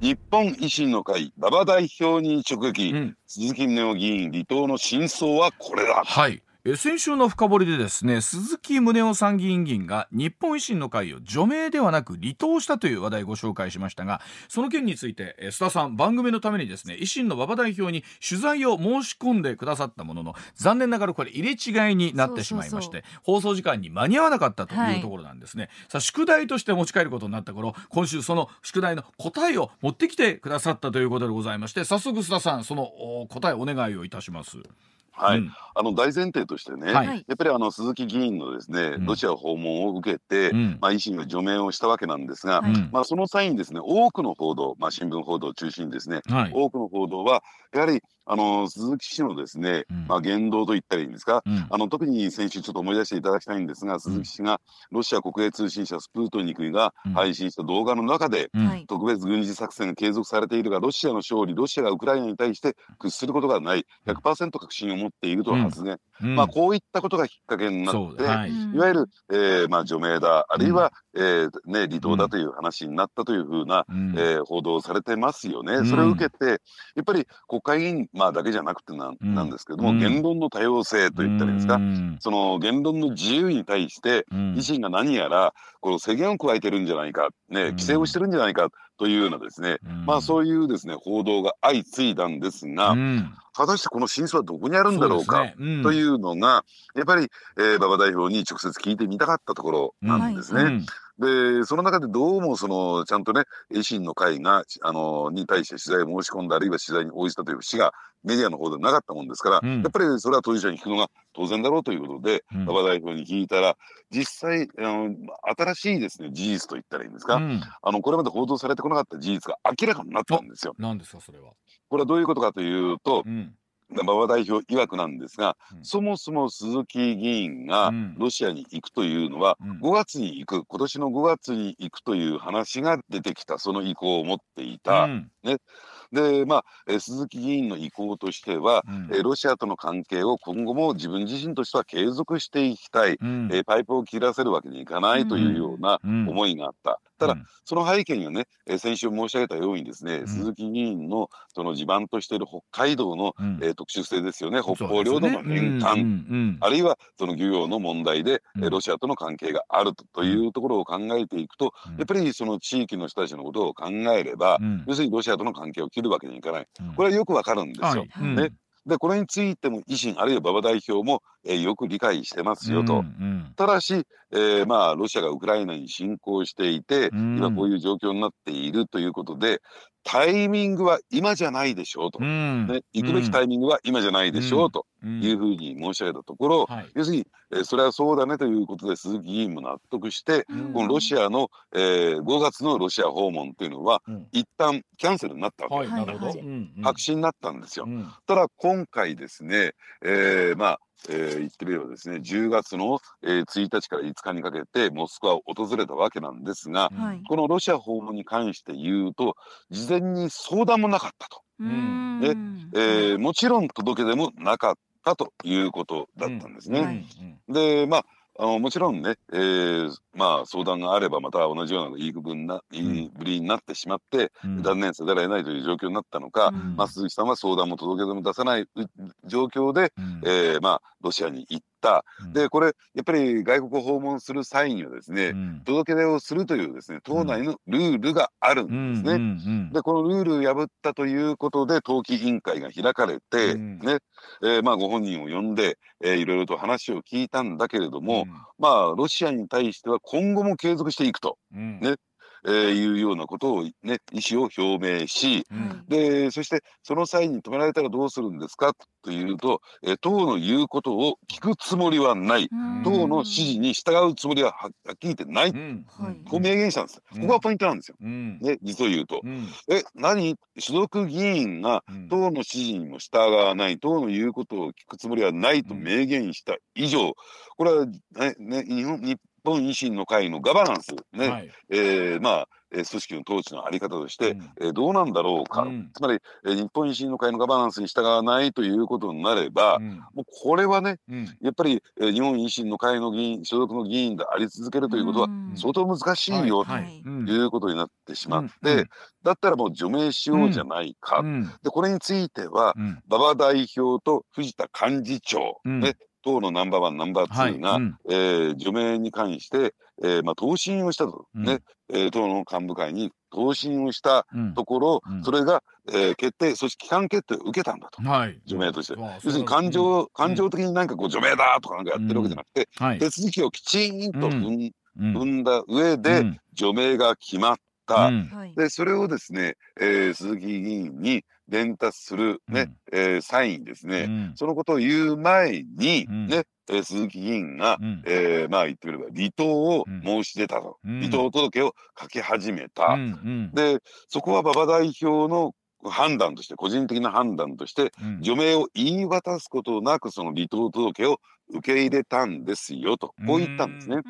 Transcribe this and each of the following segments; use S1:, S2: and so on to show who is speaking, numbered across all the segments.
S1: 日本維新の会馬場代表に直撃、うん、鈴木宗男議員離党の真相はこれだ。
S2: はい先週の深掘りでですね鈴木宗男参議院議員が日本維新の会を除名ではなく離党したという話題をご紹介しましたがその件について須田さん番組のためにですね維新の馬場代表に取材を申し込んでくださったものの残念ながらこれ入れ違いになってしまいまして放送時間に間に合わなかったというところなんですね、はい、さあ宿題として持ち帰ることになった頃今週その宿題の答えを持ってきてくださったということでございまして早速須田さんその答えお願いをいたします。
S1: はい、うん、あの大前提としてね、はい、やっぱりあの鈴木議員のですね、ロシア訪問を受けて、うん、まあ、維新が除名をしたわけなんですが、まあ、その際にですね多くの報道、まあ、新聞報道を中心にですね、はい、多くの報道はやはりあの鈴木氏のですね、うん、まあ、言動と言ったらいいんですか、うん、あの特に先週ちょっと思い出していただきたいんですが、鈴木氏がロシア国営通信社スプートニクが配信した動画の中で、特別軍事作戦が継続されているが、ロシアの勝利、ロシアがウクライナに対して屈することがない、100%確信を持っていると発言、まあ、こういったことがきっかけになって、はい、いわゆる、えーまあ、除名だ、あるいは、えーね、離党だという話になったというふうな、うん、えー、報道されてますよね。それを受けて、やっぱり国会議員、まあ、だけじゃなくてな,、なんですけども、言論の多様性といったらいいですか、その言論の自由に対して、維新が何やらこの制限を加えてるんじゃないか、ね、規制をしてるんじゃないかというようなですね、まあそういうですね報道が相次いだんですが、果たしてこの真相はどこにあるんだろうかというのが、やっぱり、えー、馬場代表に直接聞いてみたかったところなんですね。でその中でどうもそのちゃんとね維新の会があのに対して取材を申し込んだあるいは取材に応じたという節がメディアの方でなかったもんですから、うん、やっぱりそれは当事者に聞くのが当然だろうということで馬場、うん、代表に聞いたら実際あの新しいですね事実と言ったらいいんですか、うん、あのこれまで報道されてこなかった事実が明らかになったんですよ。
S2: 何ですかそれは。
S1: これはどういうことかというと、うん馬場代表曰くなんですが、うん、そもそも鈴木議員がロシアに行くというのは、うん、5月に行く今年の5月に行くという話が出てきたその意向を持っていた、うん、ね、で、まあ、え鈴木議員の意向としては、うん、えロシアとの関係を今後も自分自身としては継続していきたい、うん、えパイプを切らせるわけにいかないというような思いがあった。ただ、その背景にはね、え先週申し上げたようにですね、鈴木議員のその地盤としている北海道の、え特殊性ですよね、北方領土の返還、あるいはその漁業の問題で、えロシアとの関係があるというところを考えていくと、やっぱりその地域の人たちのことを考えれば、要するにロシアとの関係を切るわけにいかない、これはよくわかるんですよ。はい、ねでこれについても維新あるいは馬場代表も、えー、よく理解してますよと、うんうん、ただし、えー、まあロシアがウクライナに侵攻していて、うん、今こういう状況になっているということでタイミングは今じゃないでしょうと、うん、ね、行くべきタイミングは今じゃないでしょうと。いうふうに申し上げたところ、はい、要するに、えー、それはそうだねということで鈴木議員も納得して、このロシアの、えー、5月のロシア訪問っていうのは、うん、一旦キャンセルになったわけ。です、はい、なるほど。白紙になったんですよ。ただ今回ですね、えー、まあえー、言ってみればですね10月の、えー、1日から5日にかけてモスクワを訪れたわけなんですが、はい、このロシア訪問に関して言うと事前に相談もなかったと。で、えー、もちろん届け出もなかったということだったんですね。うん。はい、でまああのもちろんね、えー、まあ相談があればまた同じような言い分な言いぶりになってしまって、うん、断念せざるを得ないという状況になったのか、うん、まあ、鈴木さんは相談も届け出も出さない状況で、うん、えー、まあ、ロシアに行っ。で、これ、やっぱり外国を訪問する際にはですね、うん、届け出をするというですね、党内のルールがあるんですね。で、このルールを破ったということで、党紀委員会が開かれて、うん、ね、えー、まあ、ご本人を呼んで、えー、いろいろと話を聞いたんだけれども、うん、まあ、ロシアに対しては今後も継続していくと。ね。えー、いうようなことをね意思を表明し、うん、でそしてその際に止められたらどうするんですかというと、えー、党の言うことを聞くつもりはない、党の指示に従うつもりははっきり言ってない、うん、こう明言したんです、ここがポイントなんですよ、ね、実を言うと。え何？所属議員が党の指示にも従わない。党の言うことを聞くつもりはないと明言した以上。これは、ねね、日本日本維新の会のガバナンスね、はい、えー、まあえー、組織の統治のあり方として、うん、えー、どうなんだろうか、うん、つまり、えー、日本維新の会のガバナンスに従わないということになれば、うん、もうこれはね、やっぱり、えー、日本維新の会の議員所属の議員であり続けるということは相当難しいよ、ということになってしまって、だったらもう除名しようじゃないか、でこれについては馬場代表と藤田幹事長、ね党のナンバーワンナンバーツーが、はいうん、えー、除名に関して、えーまあ、答申をしたと、うん、ねえー、党の幹部会に答申をしたところ、うん、それが、えー、決定そして期間決定を受けたんだと、はい、除名として。要するに感情,、感情的になんかこう除名だとかなんかやってるわけじゃなくて、はい、手続きをきちんと踏ん,、踏んだ上で、除名が決まった。でそれをですね、えー、鈴木議員に伝達するね、うん、えー、サインですね、うん、そのことを言う前に、うん、ね、えー、鈴木議員が、うん、えー、まあ言ってみれば離党を申し出たと、離党届を書き始めた、でそこは馬場代表の判断として個人的な判断として、除名を言い渡すことなくその離党届を受け入れたんですよとこう言ったんですね。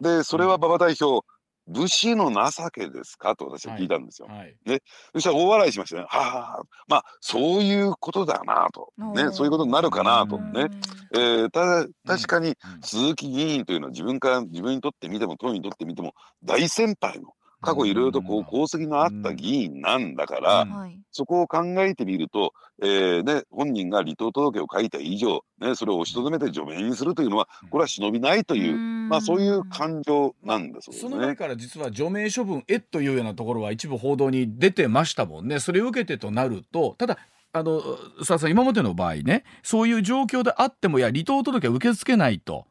S1: でそれは馬場代表武士の情けですか？と私は聞いたんですよ。はい。はい、ね、そしたら大笑いしましたね。はあ、まあそういうことだなと、ね、そういうことになるかなと。ね。えー、ただ確かに鈴木議員というのは自分から自分にとってみても党にとってみても大先輩の過去いろいろとこう功績のあった議員なんだから、そこを考えてみると、えーね、本人が離党届を書いた以上、ね、それを押しとどめて除名にするというのはこれは忍びないという、まあ、そういう感情なんです、ね、
S3: その前から実は除名処分へというようなところは一部報道に出てましたもんね。それを受けてとなるとただあのさあさん今までの場合ねそういう状況であってもいや離党届は受け付けないと。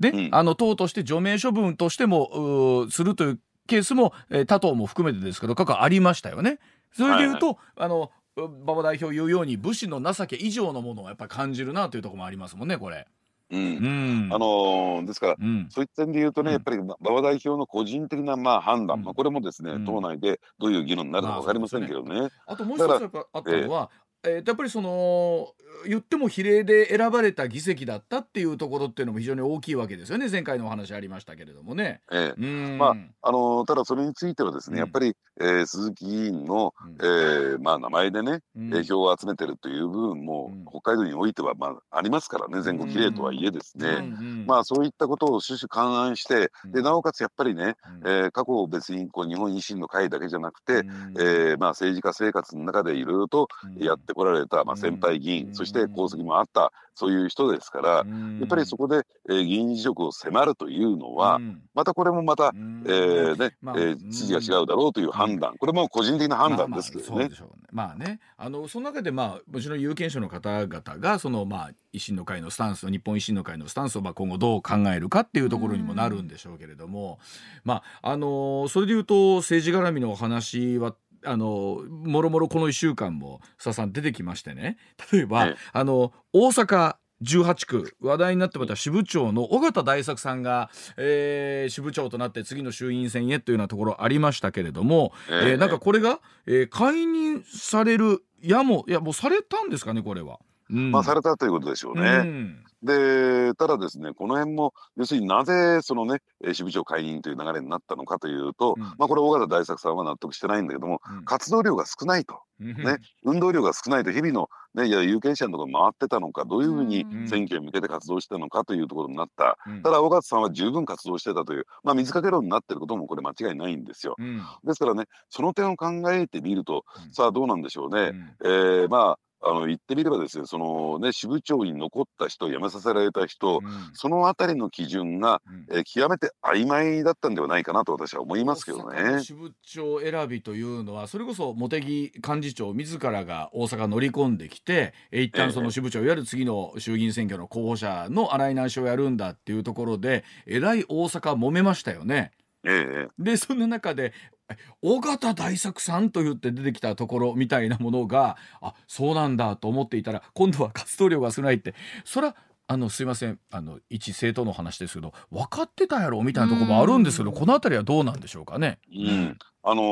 S3: で、うん、あの党として除名処分としてもするというケースも、えー、他党も含めてですけど過去ありましたよね。それでいうと、はいはい、あの馬場代表言うように武士の情け以上のものをやっぱり感じるなというところもありますもんねこれ。
S1: うん、あのー、ですから、うん、そういった点で言うとね、やっぱり馬場代表の個人的なまあ判断、まあ、これもですね、党内でどういう議論になるか分かりませんけどね。
S3: あともう一つあったのは、えー、やっぱりその言っても比例で選ばれた議席だったっていうところっていうのも非常に大きいわけですよね。前回のお話ありましたけれどもね。
S1: ええ、まああのただそれについてはですね、うん、やっぱり、えー、鈴木議員の、うん、えー、まあ、名前でね、うん、票を集めてるという部分も、北海道においては、まあ、ありますからね全国比例とはいえですね、まあそういったことを種々勘案してでなおかつやっぱりね、えー、過去別にこう日本維新の会だけじゃなくて、えー、まあ、政治家生活の中でいろいろとやってこられた、まあ、先輩議員、そして功績もあったそういう人ですから、やっぱりそこで、えー、議員辞職を迫るというのは、またこれもまた、えーねまあ、えー、筋が違うだろうという判断、これも個人的な判断ですけどね。
S3: まあ、ね。あのその中で、まあ、もちろん有権者の方々がその、まあ、維新の会のスタンス日本維新の会のスタンスを、まあ、今後どう考えるかっていうところにもなるんでしょうけれども、まああのそれでいうと政治絡みのお話はあのもろもろこの1週間も須田さん出てきましてね。例えば、あの大阪18区話題になってまた支部長の尾形大作さんが、えー、支部長となって次の衆院選へというようなところありましたけれども、えー、えー、なんかこれが、えー、解任されるやもいやもうされたんですかねこれは。
S1: うん、まあされたということでしょうね。うんで、ただですね、この辺も、要するになぜそのね、支部長解任という流れになったのかというと、うん、まあこれ、尾形大作さんは納得してないんだけども、うん、活動量が少ないと、ね、運動量が少ないと、日々の、ね、いや有権者のところ回ってたのか、どういうふうに選挙に向けて活動してたのかというところになった、うん、ただ、尾形さんは十分活動してたという、まあ、水かけ論になってることもこれ、間違いないんですよ。ですからね、その点を考えてみると、さあ、どうなんでしょうね。えー、まああの言ってみればですね、そのね、支部長に残った人、辞めさせられた人、うん、そのあたりの基準が、うん、え極めて曖昧だったんではないかなと私は思いますけどね。
S3: 支部長選びというのは、それこそ茂木幹事長自らが大阪乗り込んできて、え一旦その支部長、いわゆる次の衆議院選挙の候補者の洗い直しをやるんだっていうところで、えらい大阪揉めましたよね。
S1: ええ、
S3: でそんな中で尾形大作さんと言って出てきたところみたいなものがあそうなんだと思っていたら今度は活動量が少ないって。そらあのすいません。あの一政党の話ですけど分かってたやろみたいなところもあるんですけどこの辺りはどうなんでしょうかね。
S1: うん、あの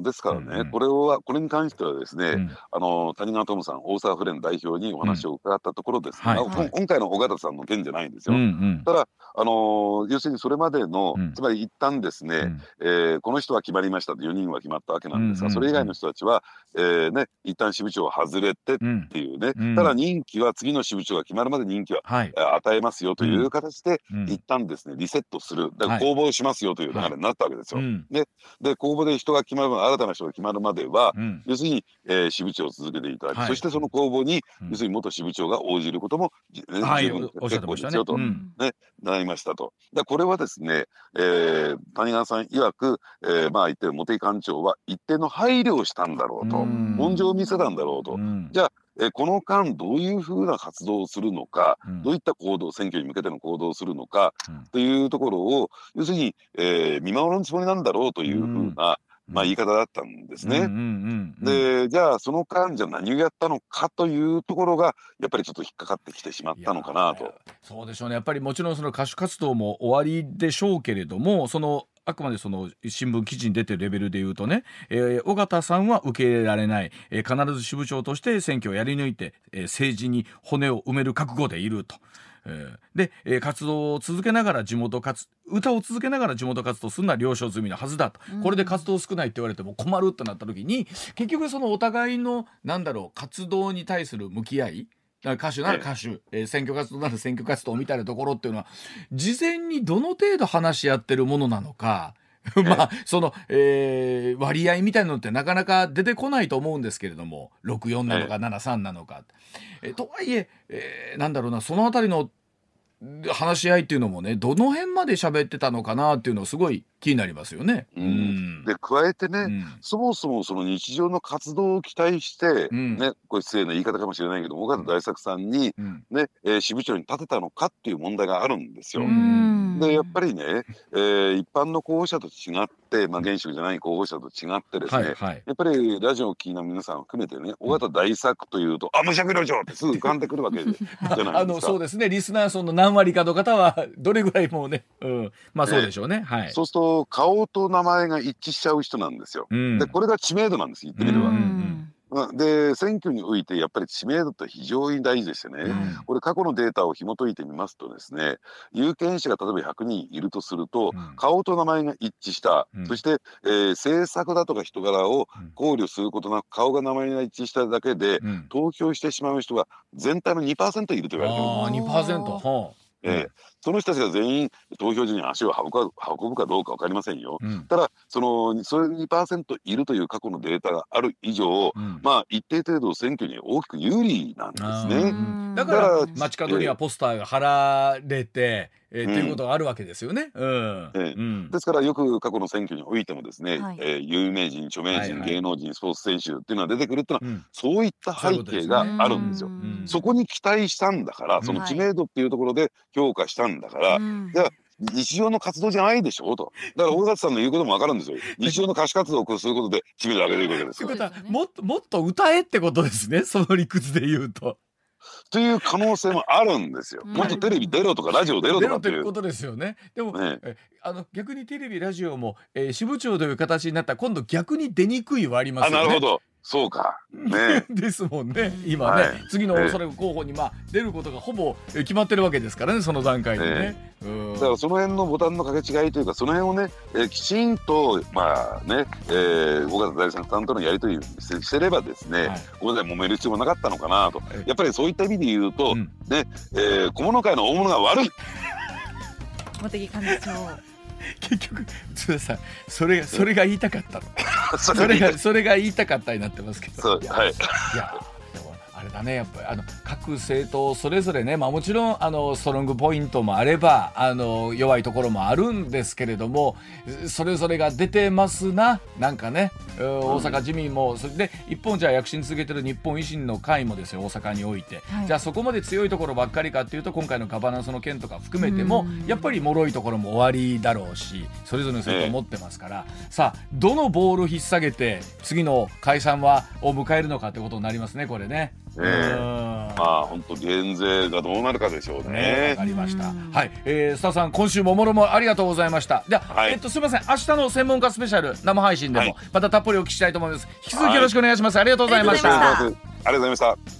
S1: ー、ですからね、うんうん、これはこれに関してはですね、うん、あのー、谷川智さん大阪府連代表にお話を伺ったところですが、うんはい、今回の尾形さんの件じゃないんですよ。うんうん、ただあのー、要するにそれまでの、つまり一旦ですね、うん、えー、この人は決まりましたと4人は決まったわけなんですが、それ以外の人たちは、えーね、一旦支部長を外れてっていうね、ただ任期は次の支部長が決まるまで任期は、はい、与えますよという形で、一旦ですねリセットする。だから公募しますよという流れになったわけですよ。でで公募で人が決まる新たな人が決まるまでは、うん、要するに、えー、支部長を続けていただき、はい、そしてその公募に、うん、要するに元支部長が応じることも、
S2: ねはい、十
S1: 分結構ですよと、ねね、なりましたと。でこれはですね、えー、谷川さん曰く、えー、まあ言ってる茂木幹長は一定の配慮をしたんだろうと、本性を見せたんだろうと。じゃあえこの間どういうふうな活動をするのか、うん、どういった行動選挙に向けての行動をするのか、うん、というところを要するに、えー、見守るつもりなんだろうというふうな、まあ、言い方だったんですね。でじゃあその間じゃ何をやったのかというところがやっぱりちょっと引っかかってきてしまったのかなと。
S2: そうでしょうねやっぱりもちろんその歌手活動も終わりでしょうけれどもそのあくまでその新聞記事に出てるレベルで言うとね、えー、尾形さんは受け入れられない、えー、必ず支部長として選挙をやり抜いて、えー、政治に骨を埋める覚悟でいると。で、えー、活動を続けながら地元活歌を続けながら地元活動するのは了承済みのはずだと、これで活動少ないって言われても困るってなった時に結局そのお互いのなんだろう活動に対する向き合い歌手なら歌手、えー、選挙活動なら選挙活動みたいなところっていうのは事前にどの程度話し合ってるものなのか。まあその、えー、割合みたいなのってなかなか出てこないと思うんですけれども64なのか73なのか。えとはいええー、なんだろうなその辺りの話し合いっていうのもねどの辺まで喋ってたのかなっていうのすごい気になりますよね。
S1: うん、で加えてね、うん、そもそもその日常の活動を期待して、うん、ねこれ失礼な言い方かもしれないけど尾形大作さんに、ねえー、支部長に立てたのかっていう問題があるんですよ。でやっぱりね、えー、一般の候補者と違って、まあ、現職じゃない候補者と違ってですね、はいはい、やっぱりラジオを聴きの皆さんを含めてね尾形大作というと「あ武者部長!」ってすぐ浮かんでくるわけじゃないですか。あの
S2: そうですねリスナー層の何割かの方はどれぐらいもうね、うん、まあそうでしょうね。はい、
S1: そうすると顔と名前が一致しちゃう人なんですよ。うん、でこれが知名度なんです言ってみれば。で選挙においてやっぱり知名度って非常に大事ですよね、うん、これ過去のデータを紐解いてみますとですね有権者が例えば100人いるとすると、うん、顔と名前が一致した、うん、そして、えー、政策だとか人柄を考慮することなく顔が名前が一致しただけで、投票してしまう人が全体の2%いると言われてる。あ2%、はあえー、その人たちが全員投票所に足を運ぶか運ぶかどうか分かりませんよ、うん、ただそのそれ2%いるという過去のデータがある以上、うん、まあ一定程度選挙に大きく有利なんですね。
S2: だから街角にはポスターが貼られて、えー、っていうことがあるわけですよね。うん
S1: えー、ですからよく過去の選挙においてもですね、はい、えー、有名人著名人、はいはい、芸能人スポーツ選手っていうのは出てくるっていうのは、うん、そういった背景があるんですよ。そこに期待したんだからその知名度っていうところで評価したんだから、うん、じゃあ日常の活動じゃないでしょうと。だから大勝さんの言うこともわかるんですよ。日常の歌手活動をすることで知名度上げるわけですよ。ということは
S2: もっともっと歌えってことですね。その理屈で言うと。
S1: という可能性もあるんですよ。もっとテレビ出ろとかラジオ出ろとか
S2: っていうことですよね。でも、ね、あの逆にテレビラジオも、えー、支部長という形になったら今度逆に出にくいはありますよね。
S1: なるほど。そうか。ね。
S2: ですもんね。今ね、はい、次のそれ候補にまあ出ることがほぼ決まってるわけですからね、その段階でね。ね
S1: だからその辺のボタンの掛け違いというかその辺をね、えー、きちんとまあね、えー、岡田大さんとのやり取りしてればですね、はい、ここで揉める必要もなかったのかなと、やっぱりそういった意味で言うと、うん、ね、えー、小物界の大物が悪い。
S4: 茂木幹事長。
S2: 結局津田さんそれがそれが言いたかったの。それがそれが言いたかったになってますけど。
S1: いや,、はい、い
S2: やあれだねやっぱりあの各政党それぞれね、まあ、もちろんあのストロングポイントもあればあの弱いところもあるんですけれどもそれぞれが出てますななんかね大阪自民もそれで一本じゃ躍進続けてる日本維新の会もですよ大阪において、はい、じゃあそこまで強いところばっかりかっていうと今回のガバナンスの件とか含めてもやっぱり脆いところも終わりだろうしそれぞれの政党持ってますから、えー、さあどのボール引っ提げて次の解散はを迎えるのかってことになりますねこれね。
S1: えー、まあ本当減税がどうなるかでしょうね。
S2: わ、かりました。はい、えー、スタさん今週ももろもありがとうございました。では、はい、えっとすみません明日の専門家スペシャル生配信でもまたたっぷりお聞きしたいと思います。引き続きよろしくお願いします。はい、ありがとうございました。
S1: ありがとうございました。